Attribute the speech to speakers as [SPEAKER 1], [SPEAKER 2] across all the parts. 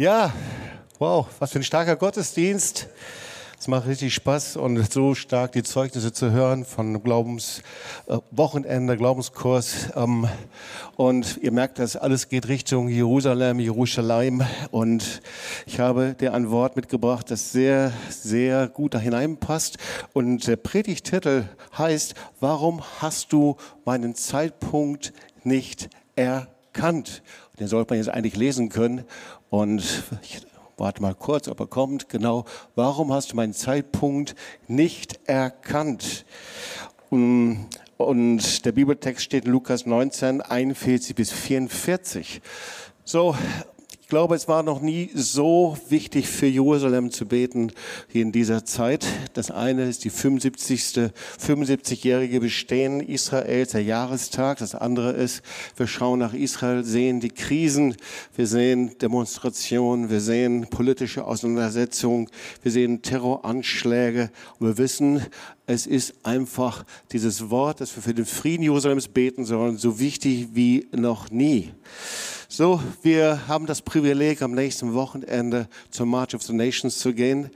[SPEAKER 1] Ja, wow, was für ein starker Gottesdienst. Es macht richtig Spaß und so stark die Zeugnisse zu hören von Glaubenswochenende, äh, Glaubenskurs. Ähm, und ihr merkt, dass alles geht Richtung Jerusalem, Jerusalem. Und ich habe dir ein Wort mitgebracht, das sehr, sehr gut da hineinpasst. Und der Predigtitel heißt, warum hast du meinen Zeitpunkt nicht erkannt? Den sollte man jetzt eigentlich lesen können. Und ich warte mal kurz, ob er kommt. Genau, warum hast du meinen Zeitpunkt nicht erkannt? Und der Bibeltext steht in Lukas 19, 41 bis 44. So, glaube, es war noch nie so wichtig für Jerusalem zu beten wie in dieser Zeit. Das eine ist die 75. 75-jährige Bestehen Israels, der Jahrestag. Das andere ist, wir schauen nach Israel, sehen die Krisen, wir sehen Demonstrationen, wir sehen politische Auseinandersetzungen, wir sehen Terroranschläge und wir wissen, es ist einfach dieses Wort, dass wir für den Frieden Jerusalems beten sollen, so wichtig wie noch nie. So, wir haben das Privileg, am nächsten Wochenende zur March of the Nations zu gehen.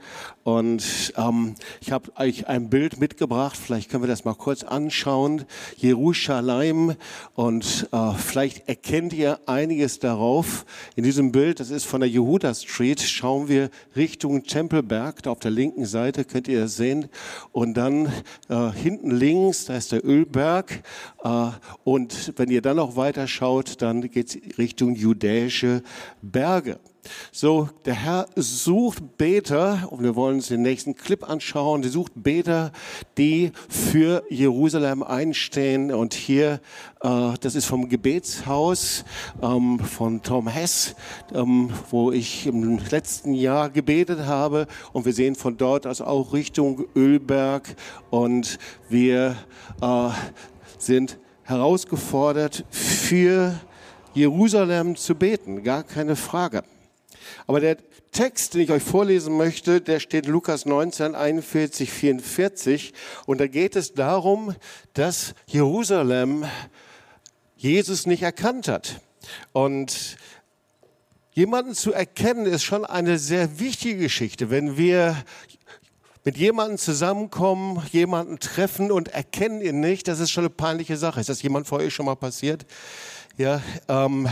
[SPEAKER 1] Und ähm, ich habe euch ein Bild mitgebracht. Vielleicht können wir das mal kurz anschauen. Jerusalem. Und äh, vielleicht erkennt ihr einiges darauf. In diesem Bild, das ist von der Yehuda Street, schauen wir Richtung Tempelberg. Da auf der linken Seite könnt ihr das sehen. Und dann äh, hinten links, da ist der Ölberg. Äh, und wenn ihr dann noch weiter schaut, dann geht es Richtung Richtung judäische Berge. So, der Herr sucht Beter, und wir wollen uns den nächsten Clip anschauen, der sucht Beter, die für Jerusalem einstehen. Und hier, äh, das ist vom Gebetshaus ähm, von Tom Hess, ähm, wo ich im letzten Jahr gebetet habe. Und wir sehen von dort aus auch Richtung Ölberg. Und wir äh, sind herausgefordert für Jerusalem zu beten, gar keine Frage. Aber der Text, den ich euch vorlesen möchte, der steht in Lukas 19, 41, 44. Und da geht es darum, dass Jerusalem Jesus nicht erkannt hat. Und jemanden zu erkennen ist schon eine sehr wichtige Geschichte. Wenn wir mit jemandem zusammenkommen, jemanden treffen und erkennen ihn nicht, das ist schon eine peinliche Sache. Ist das jemand vor euch schon mal passiert? Ja, ähm,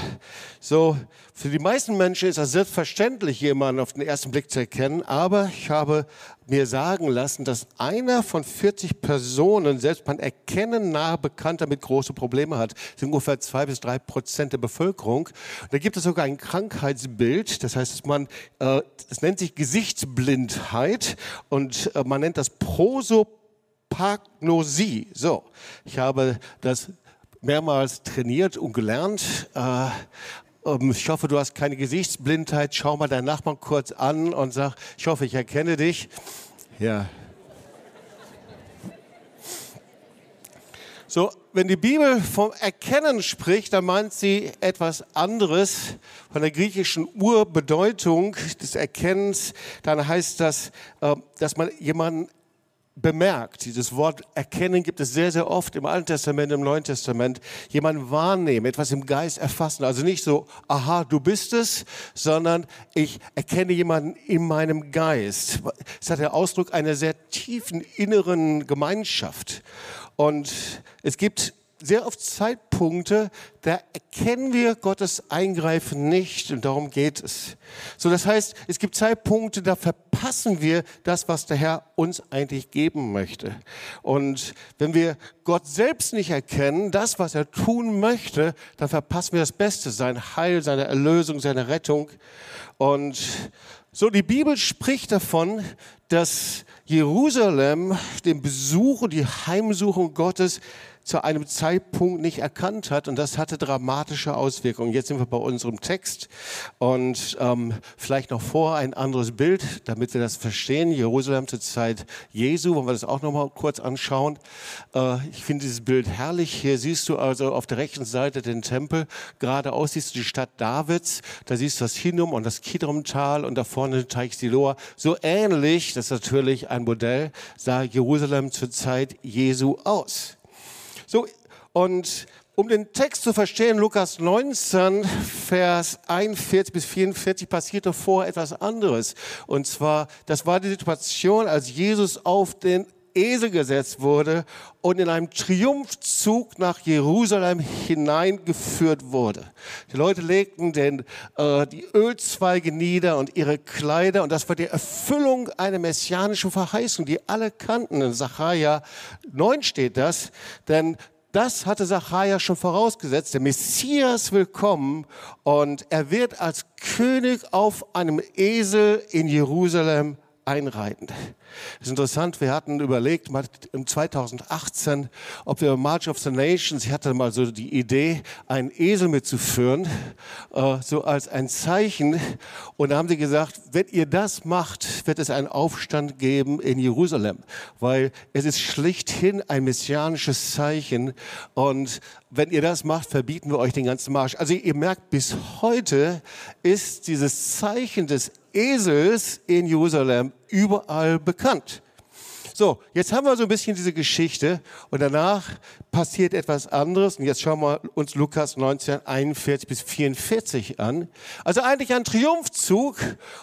[SPEAKER 1] so für die meisten Menschen ist das selbstverständlich, jemanden auf den ersten Blick zu erkennen. Aber ich habe mir sagen lassen, dass einer von 40 Personen selbst beim Erkennen nahe bekannt damit große Probleme hat. Das sind ungefähr zwei bis drei Prozent der Bevölkerung. Und da gibt es sogar ein Krankheitsbild. Das heißt, dass man, äh, das nennt sich Gesichtsblindheit und äh, man nennt das Prosopagnosie. So, ich habe das mehrmals trainiert und gelernt. Äh, ähm, ich hoffe, du hast keine Gesichtsblindheit. Schau mal deinen Nachbarn kurz an und sag, ich hoffe, ich erkenne dich. Ja. So, wenn die Bibel vom Erkennen spricht, dann meint sie etwas anderes von der griechischen Urbedeutung des Erkennens. Dann heißt das, äh, dass man jemanden bemerkt. Dieses Wort erkennen gibt es sehr, sehr oft im Alten Testament, im Neuen Testament. Jemand wahrnehmen, etwas im Geist erfassen. Also nicht so, aha, du bist es, sondern ich erkenne jemanden in meinem Geist. Es hat der Ausdruck einer sehr tiefen inneren Gemeinschaft. Und es gibt sehr oft Zeitpunkte, da erkennen wir Gottes Eingreifen nicht und darum geht es. So, das heißt, es gibt Zeitpunkte, da verpassen wir das, was der Herr uns eigentlich geben möchte. Und wenn wir Gott selbst nicht erkennen, das, was er tun möchte, dann verpassen wir das Beste, sein Heil, seine Erlösung, seine Rettung. Und so, die Bibel spricht davon, dass Jerusalem den Besuch und die Heimsuchung Gottes zu einem Zeitpunkt nicht erkannt hat und das hatte dramatische Auswirkungen. Jetzt sind wir bei unserem Text und ähm, vielleicht noch vor ein anderes Bild, damit wir das verstehen. Jerusalem zur Zeit Jesu, wollen wir das auch noch mal kurz anschauen. Äh, ich finde dieses Bild herrlich. Hier siehst du also auf der rechten Seite den Tempel, geradeaus siehst du die Stadt Davids, da siehst du das Hinnom und das Kidromtal und da vorne den Teich Siloa. So ähnlich, das ist natürlich ein Modell, sah Jerusalem zur Zeit Jesu aus. So, und Um den Text zu verstehen, Lukas 19, Vers 41 bis 44 passierte vorher etwas anderes. Und zwar, das war die Situation, als Jesus auf den Esel gesetzt wurde und in einem Triumphzug nach Jerusalem hineingeführt wurde. Die Leute legten den, äh, die Ölzweige nieder und ihre Kleider und das war die Erfüllung einer messianischen Verheißung, die alle kannten. In Sacharja 9 steht das, denn das hatte Sacharja schon vorausgesetzt. Der Messias will kommen und er wird als König auf einem Esel in Jerusalem einreiten. Das ist interessant, wir hatten überlegt, mal im 2018, ob wir March of the Nations, ich hatte mal so die Idee, einen Esel mitzuführen, äh, so als ein Zeichen. Und da haben sie gesagt, wenn ihr das macht, wird es einen Aufstand geben in Jerusalem, weil es ist schlichthin ein messianisches Zeichen. Und wenn ihr das macht, verbieten wir euch den ganzen Marsch. Also ihr merkt, bis heute ist dieses Zeichen des Esels in Jerusalem überall bekannt. So, jetzt haben wir so ein bisschen diese Geschichte und danach passiert etwas anderes. Und jetzt schauen wir uns Lukas 19, 41 bis 44 an. Also eigentlich ein Triumphzug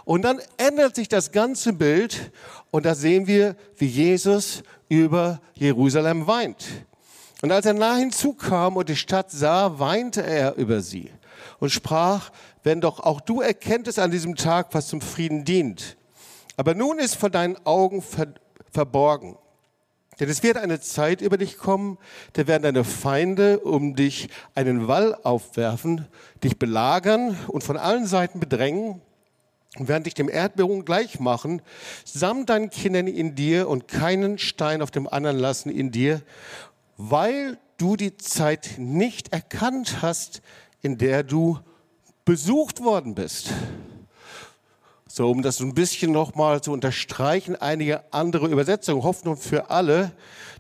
[SPEAKER 1] und dann ändert sich das ganze Bild und da sehen wir, wie Jesus über Jerusalem weint. Und als er nah hinzukam und die Stadt sah, weinte er über sie und sprach, wenn doch auch du erkenntest an diesem Tag, was zum Frieden dient. Aber nun ist vor deinen Augen ver verborgen. Denn es wird eine Zeit über dich kommen, da werden deine Feinde um dich einen Wall aufwerfen, dich belagern und von allen Seiten bedrängen und werden dich dem Erdbeben gleich machen, samt deinen Kindern in dir und keinen Stein auf dem anderen lassen in dir, weil du die Zeit nicht erkannt hast, in der du besucht worden bist. So, um das ein bisschen nochmal zu unterstreichen, einige andere Übersetzungen, Hoffnung für alle,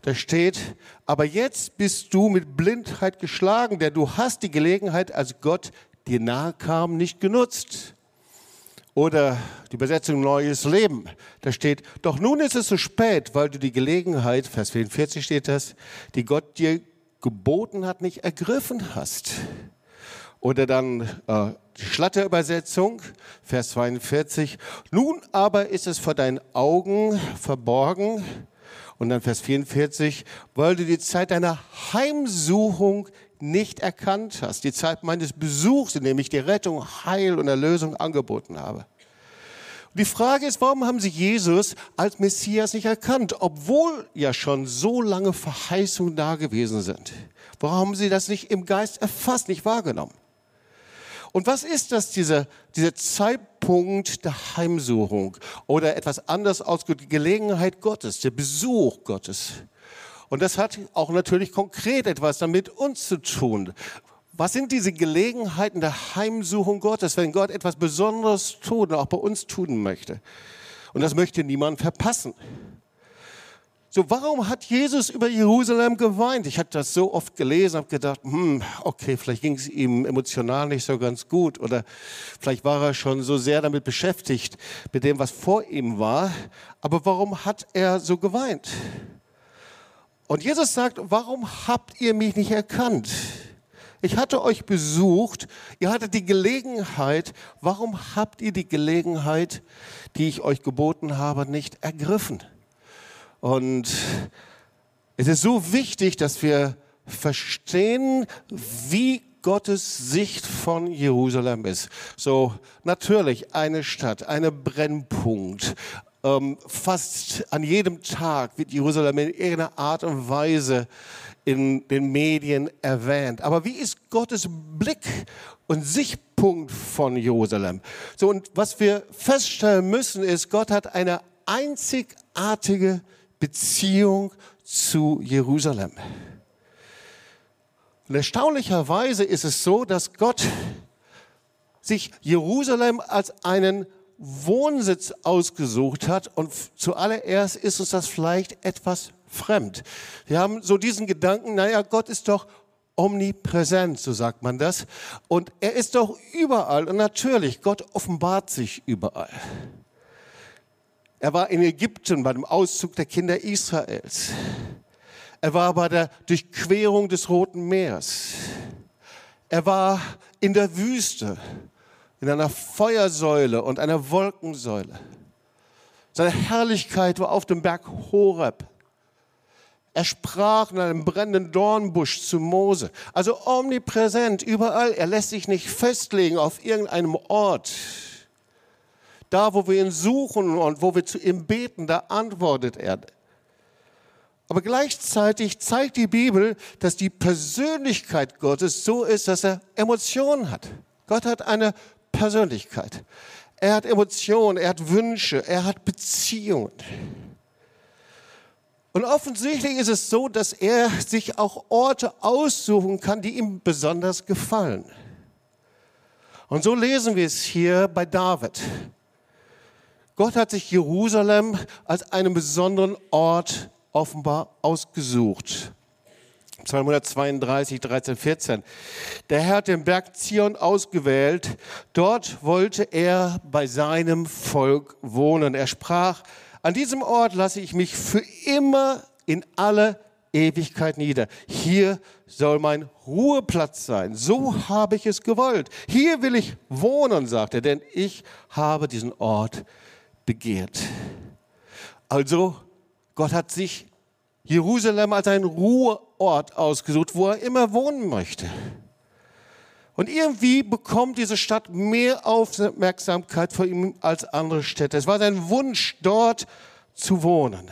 [SPEAKER 1] da steht, aber jetzt bist du mit Blindheit geschlagen, denn du hast die Gelegenheit, als Gott dir nahe kam, nicht genutzt. Oder die Übersetzung Neues Leben, da steht, doch nun ist es zu spät, weil du die Gelegenheit, Vers 44 steht das, die Gott dir geboten hat, nicht ergriffen hast. Oder dann äh, die Schlachterübersetzung, Vers 42. Nun aber ist es vor deinen Augen verborgen. Und dann Vers 44, weil du die Zeit deiner Heimsuchung nicht erkannt hast. Die Zeit meines Besuchs, in dem ich die Rettung, Heil und Erlösung angeboten habe. Die Frage ist, warum haben sie Jesus als Messias nicht erkannt, obwohl ja schon so lange Verheißungen da gewesen sind? Warum haben sie das nicht im Geist erfasst, nicht wahrgenommen? Und was ist das, dieser, dieser Zeitpunkt der Heimsuchung oder etwas anders ausgedrückt, die Gelegenheit Gottes, der Besuch Gottes? Und das hat auch natürlich konkret etwas damit uns zu tun. Was sind diese Gelegenheiten der Heimsuchung Gottes, wenn Gott etwas Besonderes tut und auch bei uns tun möchte? Und das möchte niemand verpassen. So, warum hat Jesus über Jerusalem geweint? Ich hatte das so oft gelesen, habe gedacht, hm, okay, vielleicht ging es ihm emotional nicht so ganz gut oder vielleicht war er schon so sehr damit beschäftigt, mit dem, was vor ihm war. Aber warum hat er so geweint? Und Jesus sagt, warum habt ihr mich nicht erkannt? Ich hatte euch besucht, ihr hattet die Gelegenheit, warum habt ihr die Gelegenheit, die ich euch geboten habe, nicht ergriffen? Und es ist so wichtig, dass wir verstehen, wie Gottes Sicht von Jerusalem ist. So natürlich eine Stadt, eine Brennpunkt. Ähm, fast an jedem Tag wird Jerusalem in irgendeiner Art und Weise in den Medien erwähnt. Aber wie ist Gottes Blick und Sichtpunkt von Jerusalem? So und was wir feststellen müssen ist, Gott hat eine einzigartige Beziehung zu Jerusalem. Und erstaunlicherweise ist es so, dass Gott sich Jerusalem als einen Wohnsitz ausgesucht hat und zuallererst ist uns das vielleicht etwas fremd. Wir haben so diesen Gedanken, naja, Gott ist doch omnipräsent, so sagt man das. Und er ist doch überall. Und natürlich, Gott offenbart sich überall. Er war in Ägypten bei dem Auszug der Kinder Israels. Er war bei der Durchquerung des Roten Meers. Er war in der Wüste, in einer Feuersäule und einer Wolkensäule. Seine Herrlichkeit war auf dem Berg Horeb. Er sprach in einem brennenden Dornbusch zu Mose. Also omnipräsent, überall. Er lässt sich nicht festlegen auf irgendeinem Ort. Da, wo wir ihn suchen und wo wir zu ihm beten, da antwortet er. Aber gleichzeitig zeigt die Bibel, dass die Persönlichkeit Gottes so ist, dass er Emotionen hat. Gott hat eine Persönlichkeit. Er hat Emotionen, er hat Wünsche, er hat Beziehungen. Und offensichtlich ist es so, dass er sich auch Orte aussuchen kann, die ihm besonders gefallen. Und so lesen wir es hier bei David. Gott hat sich Jerusalem als einen besonderen Ort offenbar ausgesucht. Psalm 132, 13, 14. Der Herr hat den Berg Zion ausgewählt. Dort wollte er bei seinem Volk wohnen. Er sprach, an diesem Ort lasse ich mich für immer in alle Ewigkeit nieder. Hier soll mein Ruheplatz sein. So habe ich es gewollt. Hier will ich wohnen, sagt er, denn ich habe diesen Ort begehrt. Also, Gott hat sich Jerusalem als einen Ruheort ausgesucht, wo er immer wohnen möchte. Und irgendwie bekommt diese Stadt mehr Aufmerksamkeit vor ihm als andere Städte. Es war sein Wunsch, dort zu wohnen.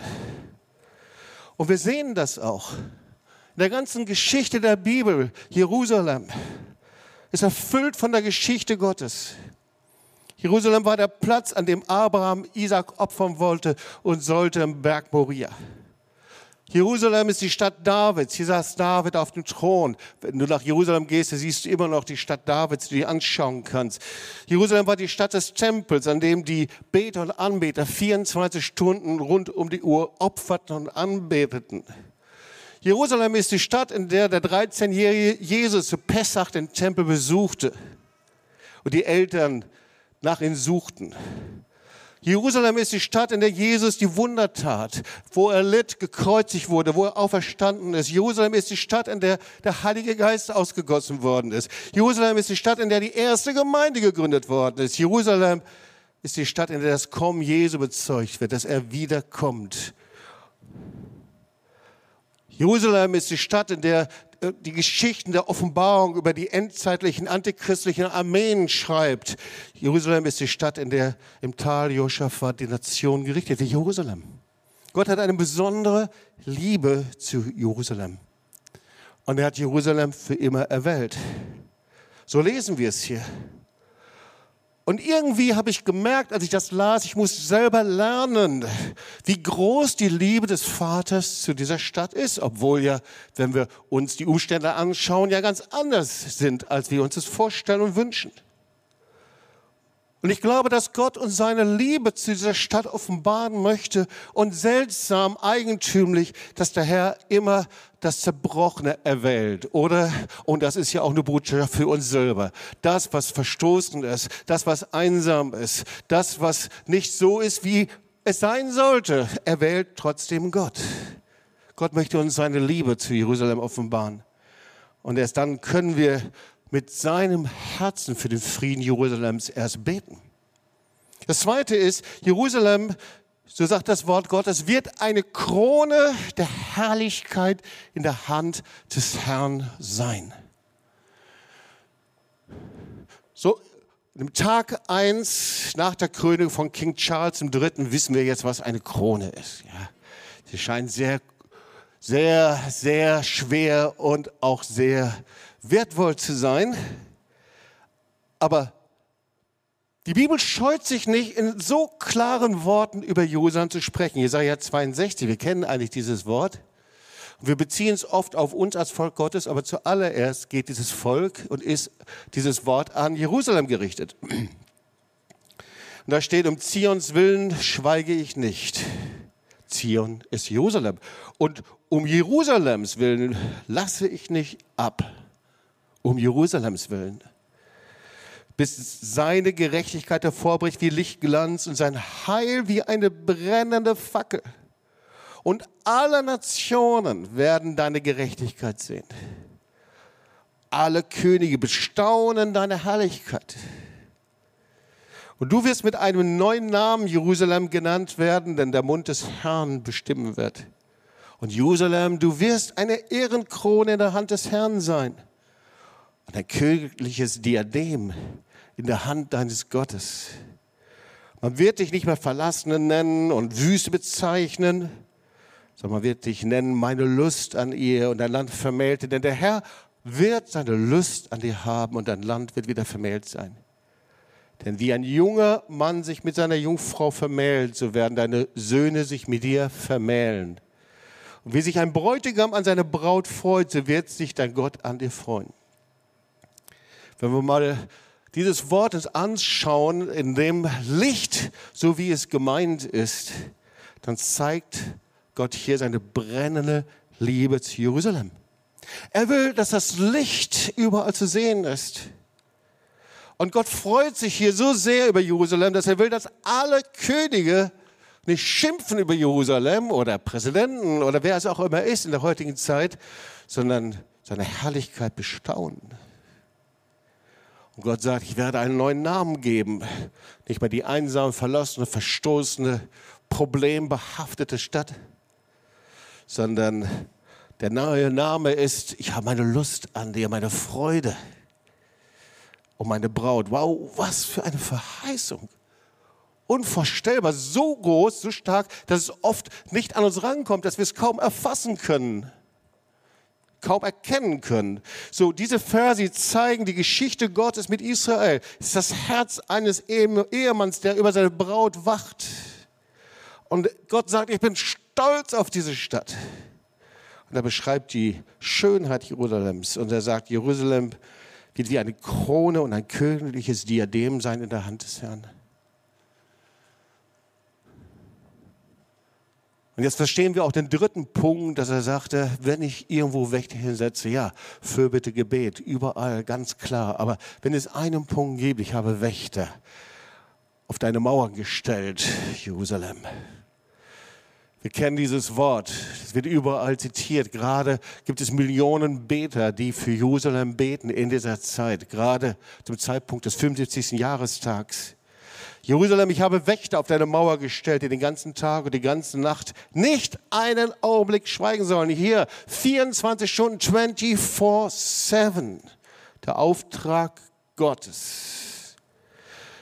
[SPEAKER 1] Und wir sehen das auch. In der ganzen Geschichte der Bibel, Jerusalem ist erfüllt von der Geschichte Gottes. Jerusalem war der Platz, an dem Abraham Isaac opfern wollte und sollte im Berg Moria. Jerusalem ist die Stadt Davids. Hier saß David auf dem Thron. Wenn du nach Jerusalem gehst, siehst du immer noch die Stadt Davids, die du dir anschauen kannst. Jerusalem war die Stadt des Tempels, an dem die Beter und Anbeter 24 Stunden rund um die Uhr opferten und anbeteten. Jerusalem ist die Stadt, in der der 13-jährige Jesus zu Pessach den Tempel besuchte und die Eltern nach ihm suchten. Jerusalem ist die Stadt, in der Jesus die Wunder tat, wo er litt, gekreuzigt wurde, wo er auferstanden ist. Jerusalem ist die Stadt, in der der Heilige Geist ausgegossen worden ist. Jerusalem ist die Stadt, in der die erste Gemeinde gegründet worden ist. Jerusalem ist die Stadt, in der das Kommen Jesu bezeugt wird, dass er wiederkommt. Jerusalem ist die Stadt, in der die Geschichten der Offenbarung über die endzeitlichen antichristlichen Armeen schreibt. Jerusalem ist die Stadt, in der im Tal Josaphat die Nation gerichtet. Jerusalem. Gott hat eine besondere Liebe zu Jerusalem. Und er hat Jerusalem für immer erwählt. So lesen wir es hier. Und irgendwie habe ich gemerkt, als ich das las, ich muss selber lernen, wie groß die Liebe des Vaters zu dieser Stadt ist, obwohl ja, wenn wir uns die Umstände anschauen, ja ganz anders sind, als wir uns das vorstellen und wünschen. Und ich glaube, dass Gott uns seine Liebe zu dieser Stadt offenbaren möchte und seltsam, eigentümlich, dass der Herr immer das Zerbrochene erwählt. Oder, und das ist ja auch eine Botschaft für uns selber, das, was verstoßen ist, das, was einsam ist, das, was nicht so ist, wie es sein sollte, erwählt trotzdem Gott. Gott möchte uns seine Liebe zu Jerusalem offenbaren. Und erst dann können wir mit seinem Herzen für den Frieden Jerusalems erst beten. Das zweite ist, Jerusalem, so sagt das Wort Gottes, wird eine Krone der Herrlichkeit in der Hand des Herrn sein. So, im Tag eins nach der Krönung von King Charles III. wissen wir jetzt, was eine Krone ist. Ja, sie scheint sehr, sehr, sehr schwer und auch sehr wertvoll zu sein. Aber die Bibel scheut sich nicht, in so klaren Worten über Jerusalem zu sprechen. Jesaja 62, wir kennen eigentlich dieses Wort. wir beziehen es oft auf uns als Volk Gottes, aber zuallererst geht dieses Volk und ist dieses Wort an Jerusalem gerichtet. Und da steht, um Zions Willen schweige ich nicht. Zion ist Jerusalem. Und um Jerusalems Willen lasse ich nicht ab um Jerusalems willen. Bis seine Gerechtigkeit hervorbricht wie Lichtglanz und sein Heil wie eine brennende Fackel. und alle Nationen werden deine Gerechtigkeit sehen. Alle Könige bestaunen deine Herrlichkeit. Und du wirst mit einem neuen Namen Jerusalem genannt werden, denn der Mund des Herrn bestimmen wird. Und Jerusalem, du wirst eine Ehrenkrone in der Hand des Herrn sein und ein königliches Diadem in der Hand deines Gottes. Man wird dich nicht mehr Verlassene nennen und Wüste bezeichnen, sondern man wird dich nennen, meine Lust an ihr und dein Land vermählte, denn der Herr wird seine Lust an dir haben und dein Land wird wieder vermählt sein. Denn wie ein junger Mann sich mit seiner Jungfrau vermählt, so werden deine Söhne sich mit dir vermählen. Und wie sich ein Bräutigam an seine Braut freut, so wird sich dein Gott an dir freuen. Wenn wir mal dieses Wort uns anschauen in dem Licht, so wie es gemeint ist, dann zeigt Gott hier seine brennende Liebe zu Jerusalem. Er will, dass das Licht überall zu sehen ist. Und Gott freut sich hier so sehr über Jerusalem, dass er will, dass alle Könige nicht schimpfen über Jerusalem oder Präsidenten oder wer es auch immer ist in der heutigen Zeit, sondern seine Herrlichkeit bestaunen. Und Gott sagt, ich werde einen neuen Namen geben. Nicht mehr die einsame, verlassene, verstoßene, problembehaftete Stadt, sondern der neue Name ist, ich habe meine Lust an dir, meine Freude um meine Braut. Wow, was für eine Verheißung. Unvorstellbar, so groß, so stark, dass es oft nicht an uns rankommt, dass wir es kaum erfassen können, kaum erkennen können. So, diese Verse zeigen die Geschichte Gottes mit Israel. Es ist das Herz eines Ehemanns, der über seine Braut wacht. Und Gott sagt, ich bin stolz auf diese Stadt. Und er beschreibt die Schönheit Jerusalems. Und er sagt, Jerusalem wird wie eine Krone und ein königliches Diadem sein in der Hand des Herrn. Und jetzt verstehen wir auch den dritten Punkt, dass er sagte, wenn ich irgendwo Wächter hinsetze, ja, für bitte Gebet, überall, ganz klar. Aber wenn es einen Punkt gibt, ich habe Wächter auf deine Mauern gestellt, Jerusalem. Wir kennen dieses Wort, es wird überall zitiert. Gerade gibt es Millionen Beter, die für Jerusalem beten in dieser Zeit, gerade zum Zeitpunkt des 75. Jahrestags. Jerusalem, ich habe Wächter auf deine Mauer gestellt, die den ganzen Tag und die ganze Nacht nicht einen Augenblick schweigen sollen. Hier 24 Stunden, 24-7. Der Auftrag Gottes.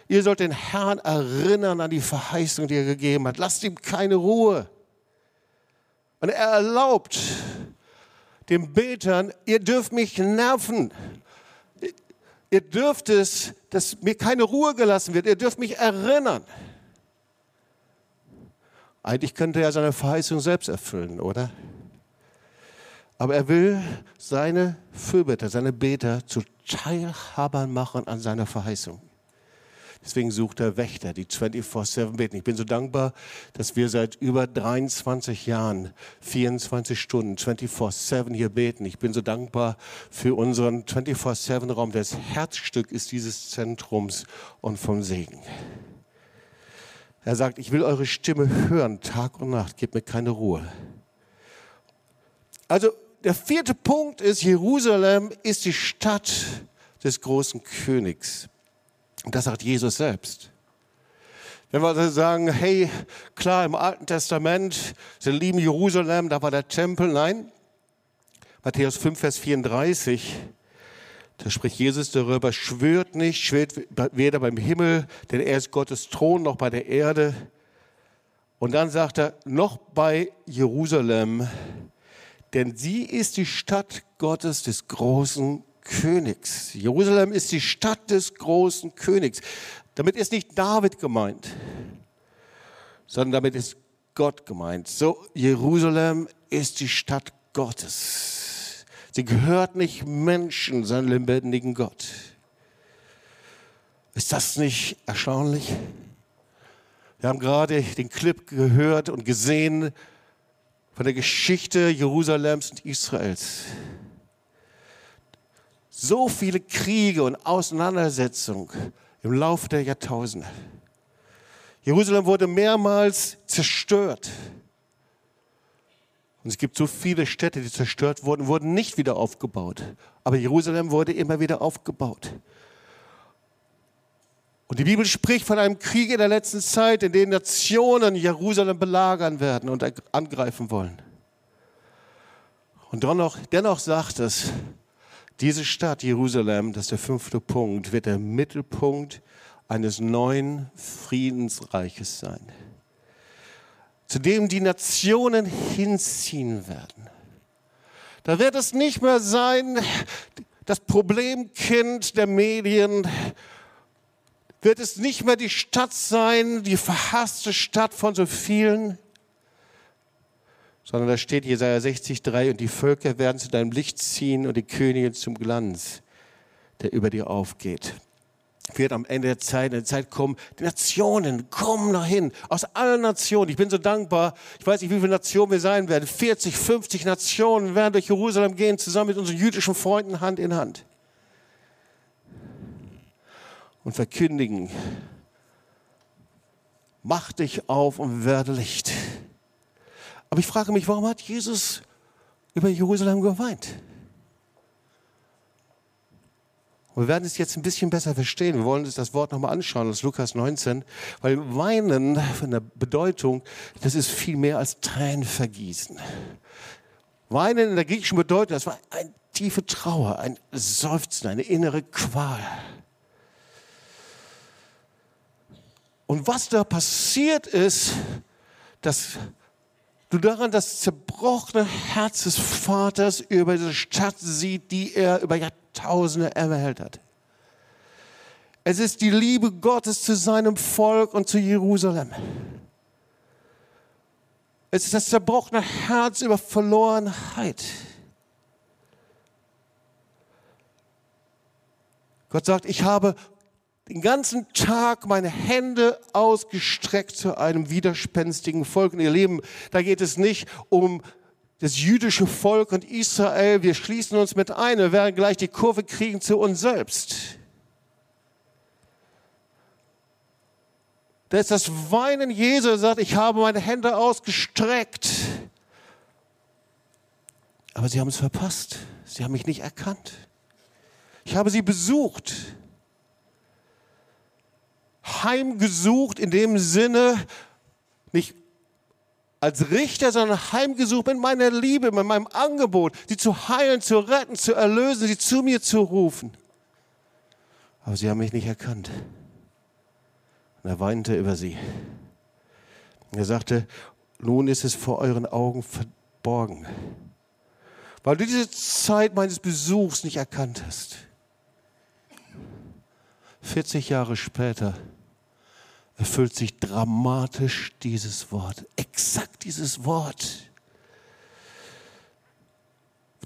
[SPEAKER 1] Ihr sollt den Herrn erinnern an die Verheißung, die er gegeben hat. Lasst ihm keine Ruhe. Und er erlaubt den Betern, ihr dürft mich nerven. Ihr dürft es, dass mir keine Ruhe gelassen wird. Ihr dürft mich erinnern. Eigentlich könnte er seine Verheißung selbst erfüllen, oder? Aber er will seine Fürbitter, seine Beter zu Teilhabern machen an seiner Verheißung. Deswegen sucht er Wächter, die 24-7 beten. Ich bin so dankbar, dass wir seit über 23 Jahren 24 Stunden 24-7 hier beten. Ich bin so dankbar für unseren 24-7-Raum. Das Herzstück ist dieses Zentrums und vom Segen. Er sagt, ich will eure Stimme hören, Tag und Nacht, gebt mir keine Ruhe. Also der vierte Punkt ist, Jerusalem ist die Stadt des großen Königs. Und das sagt Jesus selbst. Wenn wir also sagen, hey, klar, im Alten Testament, sie lieben Jerusalem, da war der Tempel. Nein, Matthäus 5, Vers 34, da spricht Jesus darüber, schwört nicht, schwört weder beim Himmel, denn er ist Gottes Thron, noch bei der Erde. Und dann sagt er, noch bei Jerusalem, denn sie ist die Stadt Gottes des großen Königs. Jerusalem ist die Stadt des großen Königs. Damit ist nicht David gemeint, sondern damit ist Gott gemeint. So, Jerusalem ist die Stadt Gottes. Sie gehört nicht Menschen, sondern lebendigen Gott. Ist das nicht erstaunlich? Wir haben gerade den Clip gehört und gesehen von der Geschichte Jerusalems und Israels so viele Kriege und Auseinandersetzungen im Laufe der Und es gibt so viele Städte, die zerstört wurden, wurden nicht wieder aufgebaut. Aber Jerusalem wurde immer wieder aufgebaut. Und die Bibel spricht von einem Krieg in der letzten Zeit, in dem Nationen Jerusalem belagern werden und angreifen wollen. Und dennoch, dennoch sagt es, diese Stadt Jerusalem, das ist der fünfte Punkt, wird der Mittelpunkt eines neuen Friedensreiches sein, zu dem die Nationen hinziehen werden. Da wird es nicht mehr sein, das Problemkind der Medien, wird es nicht mehr die Stadt sein, die verhasste Stadt von so vielen, sondern da steht Jesaja 60,3 und die Völker werden zu deinem Licht ziehen und die Könige zum Glanz, der über dir aufgeht. Wird am Ende der Zeit, eine Zeit kommen, die Nationen kommen dahin, aus allen Nationen. Ich bin so dankbar, ich weiß nicht, wie viele Nationen wir sein werden. 40, 50 Nationen werden durch Jerusalem gehen, zusammen mit unseren jüdischen Freunden Hand in Hand. Und verkündigen, mach dich auf und werde Licht. Aber ich frage mich, warum hat Jesus über Jerusalem geweint? Und wir werden es jetzt ein bisschen besser verstehen. Wir wollen uns das Wort nochmal anschauen aus Lukas 19, weil Weinen von der Bedeutung, das ist viel mehr als Tränen vergießen. Weinen in der griechischen Bedeutung, das war eine tiefe Trauer, ein Seufzen, eine innere Qual. Und was da passiert ist, dass du daran das zerbrochene Herz des Vaters über diese Stadt sieht, die er über Jahrtausende erwählt hat. Es ist die Liebe Gottes zu seinem Volk und zu Jerusalem. Es ist das zerbrochene Herz über Verlorenheit. Gott sagt, ich habe den ganzen Tag meine Hände ausgestreckt zu einem widerspenstigen Volk. Und ihr Leben, da geht es nicht um das jüdische Volk und Israel. Wir schließen uns mit ein. Wir werden gleich die Kurve kriegen zu uns selbst. Da ist das Weinen Jesu, sagt, ich habe meine Hände ausgestreckt. Aber sie haben es verpasst. Sie haben mich nicht erkannt. Ich habe sie besucht heimgesucht in dem Sinne, nicht als Richter, sondern heimgesucht mit meiner Liebe, mit meinem Angebot, sie zu heilen, zu retten, zu erlösen, sie zu mir zu rufen. Aber sie haben mich nicht erkannt. Und er weinte über sie. Er sagte, nun ist es vor euren Augen verborgen, weil du diese Zeit meines Besuchs nicht erkannt hast. 40 Jahre später erfüllt sich dramatisch dieses Wort, exakt dieses Wort.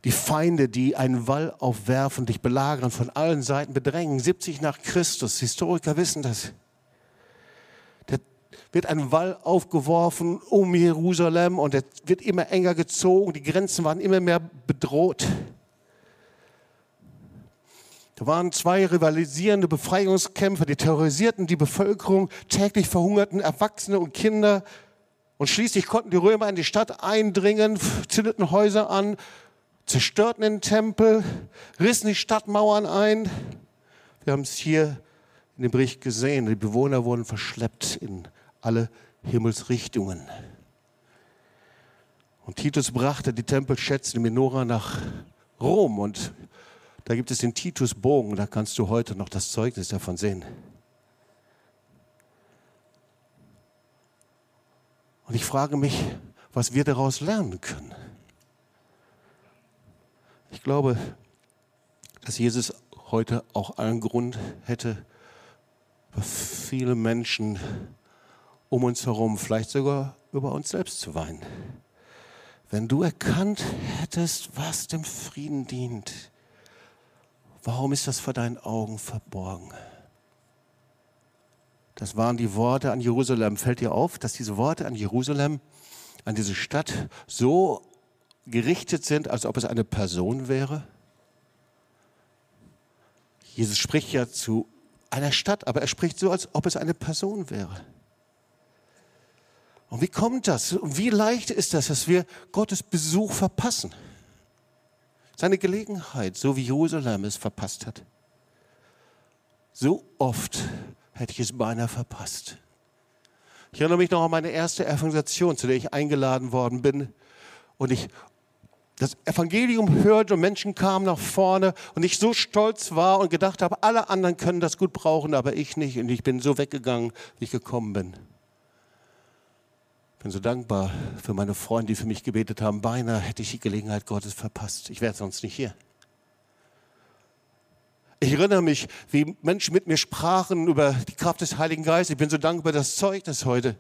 [SPEAKER 1] Die Feinde, die einen Wall aufwerfen, dich belagern, von allen Seiten bedrängen, 70 nach Christus, Historiker wissen das. Da wird ein Wall aufgeworfen um Jerusalem und er wird immer enger gezogen, die Grenzen waren immer mehr bedroht. Da waren zwei rivalisierende Befreiungskämpfer, die terrorisierten die Bevölkerung, täglich verhungerten Erwachsene und Kinder. Und schließlich konnten die Römer in die Stadt eindringen, zündeten Häuser an, zerstörten den Tempel, rissen die Stadtmauern ein. Wir haben es hier in dem Bericht gesehen. Die Bewohner wurden verschleppt in alle Himmelsrichtungen. Und Titus brachte die Tempelschätze, die Menora nach Rom und da gibt es den Titusbogen, da kannst du heute noch das Zeugnis davon sehen. Und ich frage mich, was wir daraus lernen können. Ich glaube, dass Jesus heute auch allen Grund hätte, viele Menschen um uns herum, vielleicht sogar über uns selbst zu weinen. Wenn du erkannt hättest, was dem Frieden dient, Warum ist das vor deinen Augen verborgen? Das waren die Worte an Jerusalem. Fällt dir auf, dass diese Worte an Jerusalem, an diese Stadt so gerichtet sind, als ob es eine Person wäre? Jesus spricht ja zu einer Stadt, aber er spricht so, als ob es eine Person wäre. Und wie kommt das? Und wie leicht ist das, dass wir Gottes Besuch verpassen? Seine Gelegenheit, so wie Jerusalem es verpasst hat. So oft hätte ich es beinahe verpasst. Ich erinnere mich noch an meine erste Evangelisation, zu der ich eingeladen worden bin. Und ich das Evangelium hörte und Menschen kamen nach vorne und ich so stolz war und gedacht habe, alle anderen können das gut brauchen, aber ich nicht. Und ich bin so weggegangen, wie ich gekommen bin. Ich bin so dankbar für meine Freunde, die für mich gebetet haben. Beinahe hätte ich die Gelegenheit Gottes verpasst. Ich wäre sonst nicht hier. Ich erinnere mich, wie Menschen mit mir sprachen über die Kraft des Heiligen Geistes. Ich bin so dankbar das Zeugnis heute.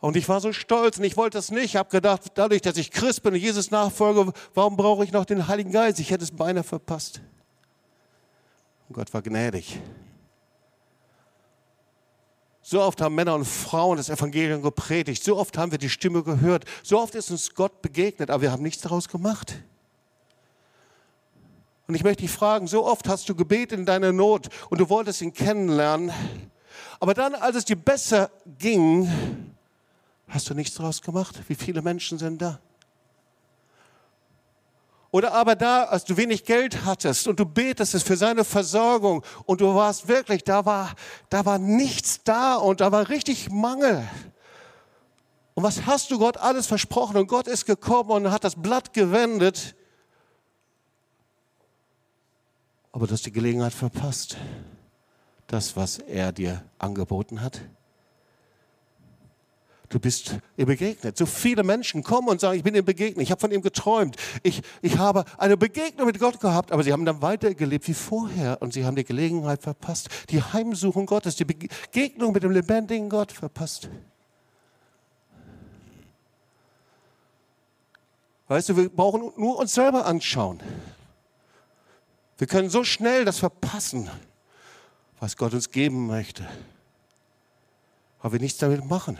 [SPEAKER 1] Und ich war so stolz und ich wollte das nicht. Ich habe gedacht, dadurch, dass ich Christ bin und Jesus nachfolge, warum brauche ich noch den Heiligen Geist? Ich hätte es beinahe verpasst. Und Gott war gnädig. So oft haben Männer und Frauen das Evangelium gepredigt. So oft haben wir die Stimme gehört. So oft ist uns Gott begegnet, aber wir haben nichts daraus gemacht. Und ich möchte dich fragen, so oft hast du gebetet in deiner Not und du wolltest ihn kennenlernen. Aber dann, als es dir besser ging, Hast du nichts daraus gemacht? Wie viele Menschen sind da? Oder aber da, als du wenig Geld hattest und du betest für seine Versorgung und du warst wirklich, da war, da war nichts da und da war richtig Mangel. Und was hast du Gott alles versprochen? Und Gott ist gekommen und hat das Blatt gewendet. Aber du hast die Gelegenheit verpasst, das, was er dir angeboten hat. Du bist ihm begegnet. So viele Menschen kommen und sagen, ich bin ihm begegnet, ich habe von ihm geträumt, ich, ich habe eine Begegnung mit Gott gehabt, aber sie haben dann weitergelebt wie vorher und sie haben die Gelegenheit verpasst, die Heimsuchung Gottes, die Begegnung mit dem lebendigen Gott verpasst. Weißt du, wir brauchen nur uns selber anschauen. Wir können so schnell das verpassen, was Gott uns geben möchte, aber wir nichts damit machen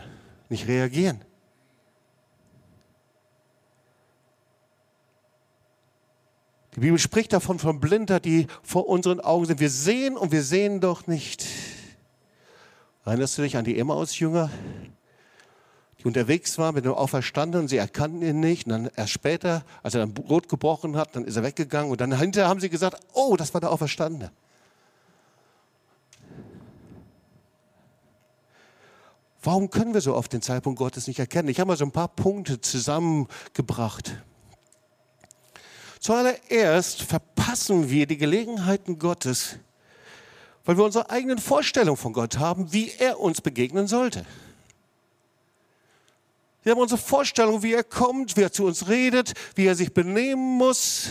[SPEAKER 1] nicht reagieren. Die Bibel spricht davon von Blinder, die vor unseren Augen sind. Wir sehen und wir sehen doch nicht. Erinnerst du dich an die Emmaus-Jünger, die unterwegs waren mit dem Auferstandenen? Sie erkannten ihn nicht. Und dann erst später, als er dann Brot gebrochen hat, dann ist er weggegangen. Und dann hinterher haben sie gesagt, oh, das war der Auferstandene. Warum können wir so oft den Zeitpunkt Gottes nicht erkennen? Ich habe mal so ein paar Punkte zusammengebracht. Zuallererst verpassen wir die Gelegenheiten Gottes, weil wir unsere eigenen Vorstellungen von Gott haben, wie er uns begegnen sollte. Wir haben unsere Vorstellung, wie er kommt, wie er zu uns redet, wie er sich benehmen muss.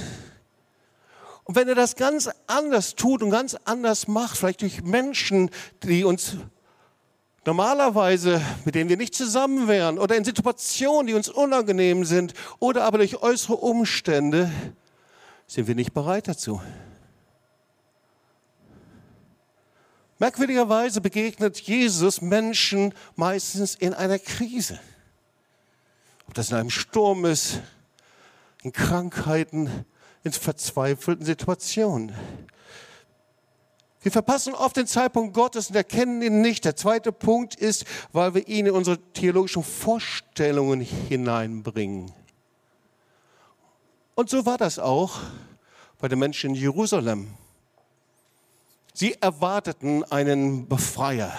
[SPEAKER 1] Und wenn er das ganz anders tut und ganz anders macht, vielleicht durch Menschen, die uns normalerweise, mit denen wir nicht zusammen wären oder in Situationen, die uns unangenehm sind oder aber durch äußere Umstände, sind wir nicht bereit dazu. Merkwürdigerweise begegnet Jesus Menschen meistens in einer Krise. Ob das in einem Sturm ist, in Krankheiten, in verzweifelten Situationen. Wir verpassen oft den Zeitpunkt Gottes und erkennen ihn nicht. Der zweite Punkt ist, weil wir ihn in unsere theologischen Vorstellungen hineinbringen. Und so war das auch bei den Menschen in Jerusalem. Sie erwarteten einen Befreier,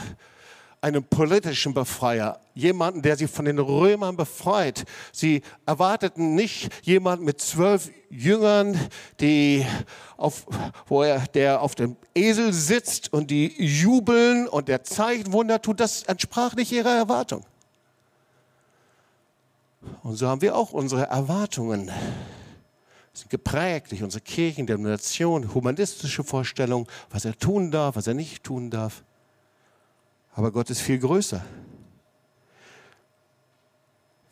[SPEAKER 1] einen politischen Befreier, jemanden, der sie von den Römern befreit. Sie erwarteten nicht jemanden mit zwölf Jüngern, die auf, wo er, der auf dem Esel sitzt und die jubeln und der Zeichen Wunder tut. Das entsprach nicht ihrer Erwartung. Und so haben wir auch unsere Erwartungen sind geprägt durch unsere Kirchen, Denomination, humanistische Vorstellungen, was er tun darf, was er nicht tun darf. Aber Gott ist viel größer.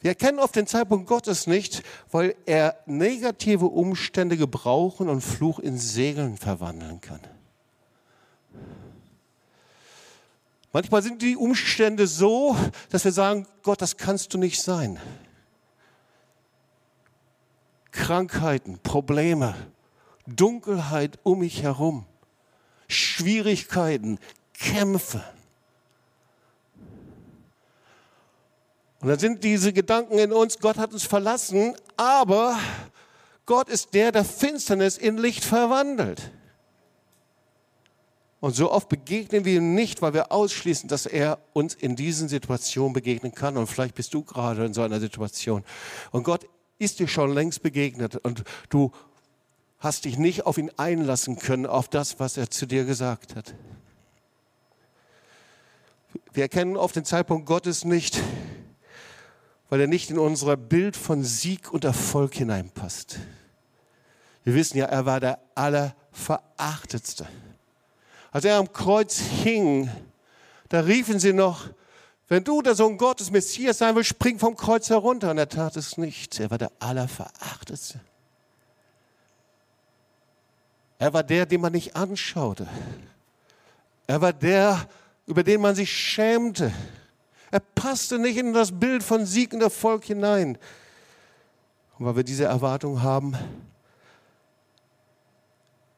[SPEAKER 1] Wir erkennen oft den Zeitpunkt Gottes nicht, weil er negative Umstände gebrauchen und Fluch in Segeln verwandeln kann. Manchmal sind die Umstände so, dass wir sagen, Gott, das kannst du nicht sein. Krankheiten, Probleme, Dunkelheit um mich herum, Schwierigkeiten, Kämpfe. Und dann sind diese Gedanken in uns, Gott hat uns verlassen, aber Gott ist der, der Finsternis in Licht verwandelt. Und so oft begegnen wir ihm nicht, weil wir ausschließen, dass er uns in diesen Situationen begegnen kann. Und vielleicht bist du gerade in so einer Situation. Und Gott ist dir schon längst begegnet und du hast dich nicht auf ihn einlassen können, auf das, was er zu dir gesagt hat. Wir erkennen oft den Zeitpunkt Gottes nicht, weil er nicht in unser Bild von Sieg und Erfolg hineinpasst. Wir wissen ja, er war der Allerverachtetste. Als er am Kreuz hing, da riefen sie noch, wenn du der Sohn Gottes, Messias sein willst, spring vom Kreuz herunter. Und er tat es nicht. Er war der Allerverachtetste. Er war der, den man nicht anschaute. Er war der, über den man sich schämte. Er passte nicht in das Bild von Sieg und Erfolg hinein. Und weil wir diese Erwartung haben,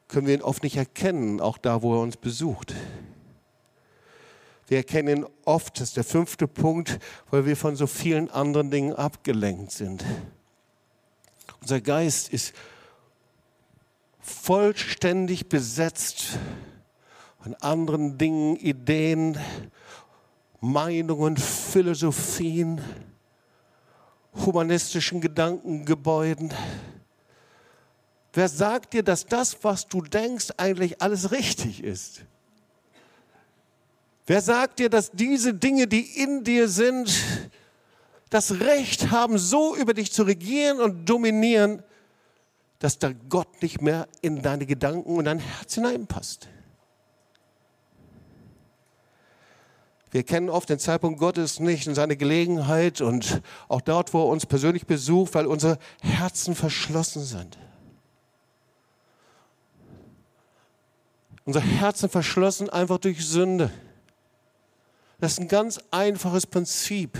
[SPEAKER 1] können wir ihn oft nicht erkennen, auch da, wo er uns besucht. Wir erkennen ihn oft, das ist der fünfte Punkt, weil wir von so vielen anderen Dingen abgelenkt sind. Unser Geist ist vollständig besetzt von anderen Dingen, Ideen, Meinungen, Philosophien, humanistischen Gedankengebäuden. Wer sagt dir, dass das, was du denkst, eigentlich alles richtig ist? Wer sagt dir, dass diese Dinge, die in dir sind, das Recht haben, so über dich zu regieren und dominieren, dass der Gott nicht mehr in deine Gedanken und dein Herz hineinpasst? Wir kennen oft den Zeitpunkt Gottes nicht und seine Gelegenheit und auch dort, wo er uns persönlich besucht, weil unsere Herzen verschlossen sind. Unser Herzen verschlossen einfach durch Sünde. Das ist ein ganz einfaches Prinzip.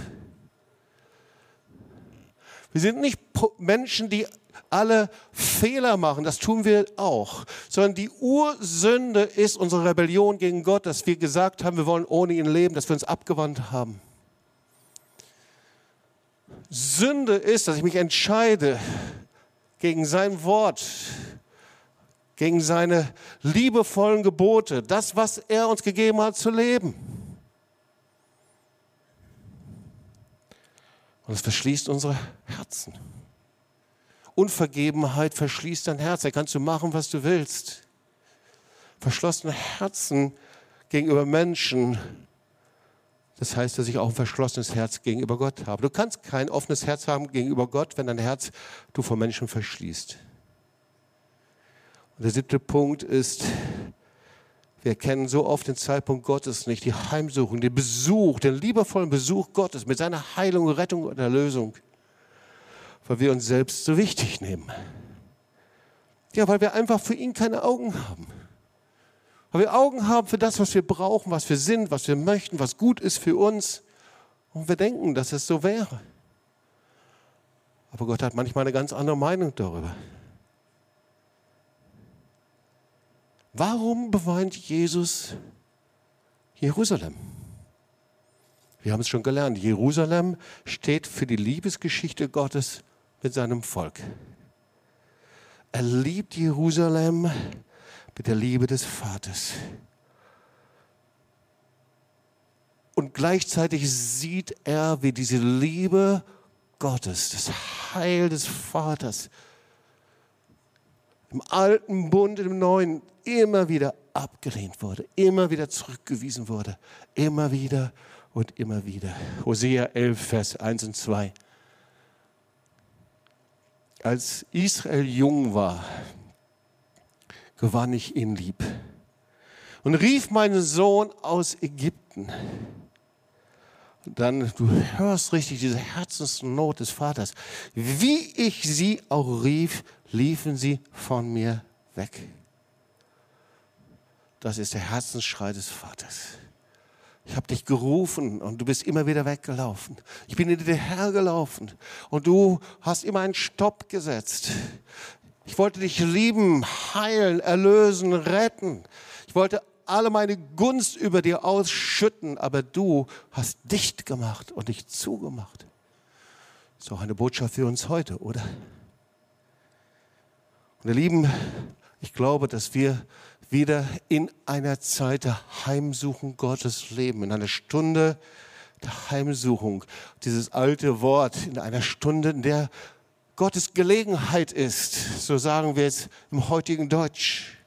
[SPEAKER 1] Wir sind nicht Menschen, die alle Fehler machen, das tun wir auch, sondern die Ursünde ist unsere Rebellion gegen Gott, dass wir gesagt haben, wir wollen ohne ihn leben, dass wir uns abgewandt haben. Sünde ist, dass ich mich entscheide gegen sein Wort, gegen seine liebevollen Gebote, das, was er uns gegeben hat zu leben. Und es verschließt unsere Herzen. Unvergebenheit verschließt dein Herz. Da kannst du machen, was du willst. Verschlossene Herzen gegenüber Menschen, das heißt, dass ich auch ein verschlossenes Herz gegenüber Gott habe. Du kannst kein offenes Herz haben gegenüber Gott, wenn dein Herz du vor Menschen verschließt. Und der siebte Punkt ist, wir kennen so oft den Zeitpunkt Gottes nicht, die Heimsuchung, den Besuch, den liebevollen Besuch Gottes mit seiner Heilung, Rettung und Erlösung, weil wir uns selbst so wichtig nehmen. Ja, weil wir einfach für ihn keine Augen haben. Weil wir Augen haben für das, was wir brauchen, was wir sind, was wir möchten, was gut ist für uns. Und wir denken, dass es so wäre. Aber Gott hat manchmal eine ganz andere Meinung darüber. Warum beweint Jesus Jerusalem? Wir haben es schon gelernt. Jerusalem steht für die Liebesgeschichte Gottes mit seinem Volk. Er liebt Jerusalem mit der Liebe des Vaters. Und gleichzeitig sieht er, wie diese Liebe Gottes, das Heil des Vaters, im alten Bund, im neuen, immer wieder abgelehnt wurde, immer wieder zurückgewiesen wurde, immer wieder und immer wieder. Hosea 11, Vers 1 und 2. Als Israel jung war, gewann ich ihn lieb und rief meinen Sohn aus Ägypten. Und dann, du hörst richtig diese Herzensnot des Vaters. Wie ich sie auch rief, liefen sie von mir weg. Das ist der Herzensschrei des Vaters. Ich habe dich gerufen und du bist immer wieder weggelaufen. Ich bin hinter dir hergelaufen und du hast immer einen Stopp gesetzt. Ich wollte dich lieben, heilen, erlösen, retten. Ich wollte alle meine Gunst über dir ausschütten, aber du hast dicht gemacht und dich zugemacht. Ist doch eine Botschaft für uns heute, oder? Und ihr Lieben, ich glaube, dass wir wieder in einer Zeit der Heimsuchung Gottes leben, in einer Stunde der Heimsuchung. Dieses alte Wort, in einer Stunde, in der Gottes Gelegenheit ist, so sagen wir es im heutigen Deutsch.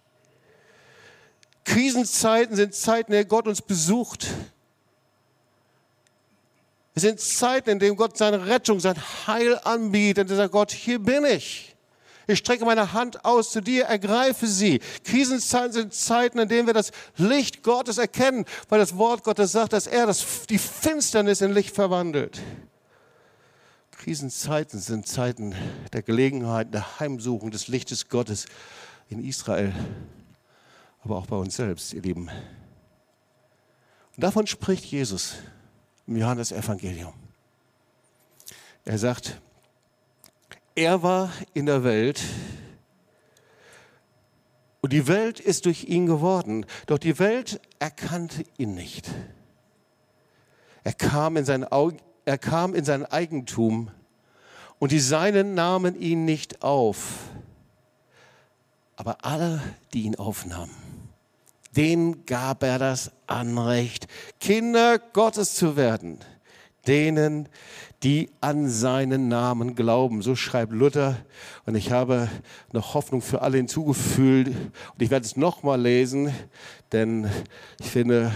[SPEAKER 1] Krisenzeiten sind Zeiten, in denen Gott uns besucht. Es sind Zeiten, in denen Gott seine Rettung, sein Heil anbietet. Und sagt, Gott, hier bin ich. Ich strecke meine Hand aus zu dir, ergreife sie. Krisenzeiten sind Zeiten, in denen wir das Licht Gottes erkennen, weil das Wort Gottes sagt, dass er das, die Finsternis in Licht verwandelt. Krisenzeiten sind Zeiten der Gelegenheit, der Heimsuchung des Lichtes Gottes in Israel, aber auch bei uns selbst, ihr Lieben. Und davon spricht Jesus im Johannesevangelium. Er sagt, er war in der Welt und die Welt ist durch ihn geworden, doch die Welt erkannte ihn nicht. Er kam in sein, er kam in sein Eigentum und die Seinen nahmen ihn nicht auf. Aber alle, die ihn aufnahmen, denen gab er das Anrecht, Kinder Gottes zu werden, denen, die an seinen Namen glauben. So schreibt Luther. Und ich habe noch Hoffnung für alle hinzugefügt. Und ich werde es nochmal lesen, denn ich finde,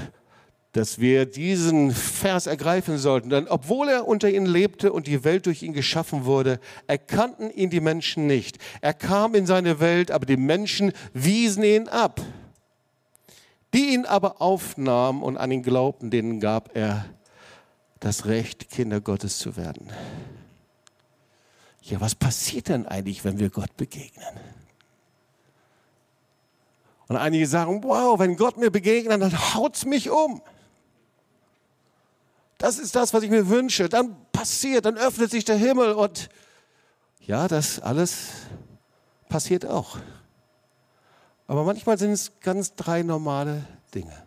[SPEAKER 1] dass wir diesen Vers ergreifen sollten. Denn obwohl er unter ihnen lebte und die Welt durch ihn geschaffen wurde, erkannten ihn die Menschen nicht. Er kam in seine Welt, aber die Menschen wiesen ihn ab. Die ihn aber aufnahmen und an ihn glaubten, denen gab er das Recht, Kinder Gottes zu werden. Ja, was passiert denn eigentlich, wenn wir Gott begegnen? Und einige sagen, wow, wenn Gott mir begegnet, dann haut es mich um. Das ist das, was ich mir wünsche. Dann passiert, dann öffnet sich der Himmel und ja, das alles passiert auch. Aber manchmal sind es ganz drei normale Dinge.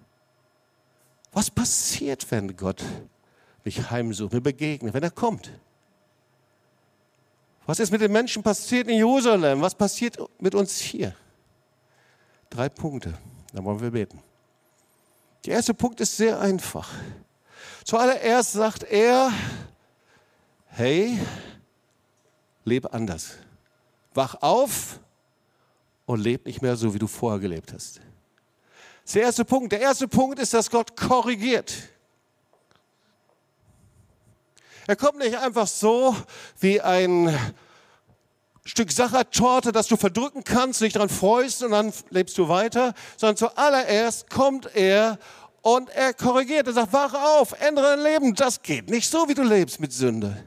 [SPEAKER 1] Was passiert, wenn Gott mich heimsucht, mir begegnet, wenn er kommt? Was ist mit den Menschen passiert in Jerusalem? Was passiert mit uns hier? Drei Punkte, da wollen wir beten. Der erste Punkt ist sehr einfach. Zuallererst sagt er, hey, lebe anders. Wach auf und lebe nicht mehr so, wie du vorher gelebt hast. Das ist der erste Punkt. Der erste Punkt ist, dass Gott korrigiert. Er kommt nicht einfach so wie ein Stück Sachertorte, das du verdrücken kannst, dich daran freust und dann lebst du weiter, sondern zuallererst kommt er und er korrigiert. Er sagt, wach auf, ändere dein Leben. Das geht nicht so, wie du lebst mit Sünde.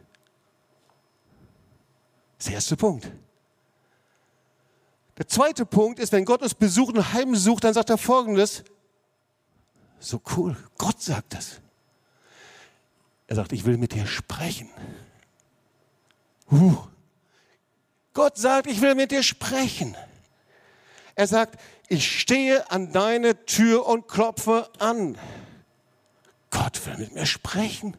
[SPEAKER 1] Das ist der erste Punkt. Der zweite Punkt ist, wenn Gott uns besucht und heimsucht, dann sagt er folgendes. So cool, Gott sagt das. Er sagt, ich will mit dir sprechen. Uh. Gott sagt, ich will mit dir sprechen. Er sagt, ich stehe an deine Tür und klopfe an. Gott will mit mir sprechen.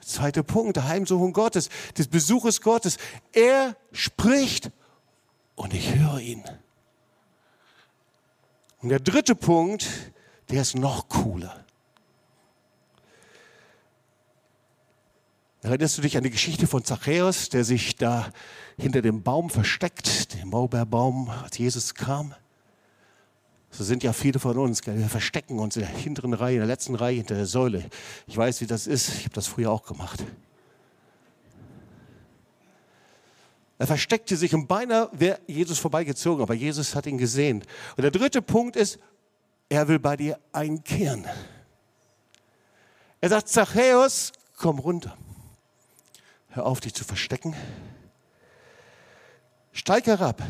[SPEAKER 1] Zweiter Punkt, der Heimsuchung Gottes, des Besuches Gottes. Er spricht und ich höre ihn. Und der dritte Punkt, der ist noch cooler. Erinnerst du dich an die Geschichte von Zachäus, der sich da hinter dem Baum versteckt, dem Maulbeerbaum, als Jesus kam? So sind ja viele von uns. Wir verstecken uns in der hinteren Reihe, in der letzten Reihe hinter der Säule. Ich weiß, wie das ist. Ich habe das früher auch gemacht. Er versteckte sich und beinahe wäre Jesus vorbeigezogen, aber Jesus hat ihn gesehen. Und der dritte Punkt ist, er will bei dir einkehren. Er sagt, Zachäus, komm runter. Hör auf, dich zu verstecken. Steig herab.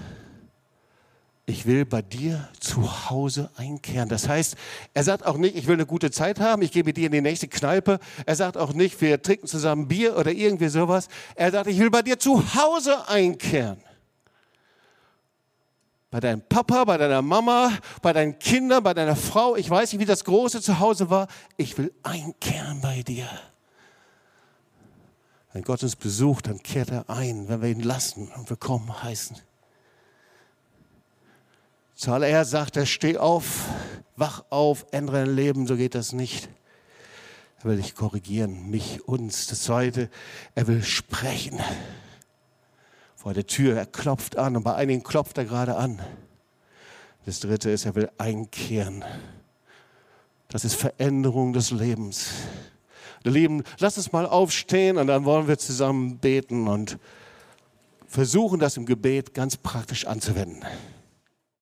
[SPEAKER 1] Ich will bei dir zu Hause einkehren. Das heißt, er sagt auch nicht, ich will eine gute Zeit haben, ich gehe mit dir in die nächste Kneipe. Er sagt auch nicht, wir trinken zusammen Bier oder irgendwie sowas. Er sagt, ich will bei dir zu Hause einkehren. Bei deinem Papa, bei deiner Mama, bei deinen Kindern, bei deiner Frau. Ich weiß nicht, wie das große Zuhause war. Ich will einkehren bei dir. Wenn Gott uns besucht, dann kehrt er ein, wenn wir ihn lassen und willkommen heißen. Zuallererst sagt er, steh auf, wach auf, ändere dein Leben, so geht das nicht. Er will dich korrigieren, mich, uns. Das Zweite, er will sprechen. Vor der Tür, er klopft an und bei einigen klopft er gerade an. Das Dritte ist, er will einkehren. Das ist Veränderung des Lebens. Lieben, lasst uns mal aufstehen und dann wollen wir zusammen beten und versuchen, das im Gebet ganz praktisch anzuwenden.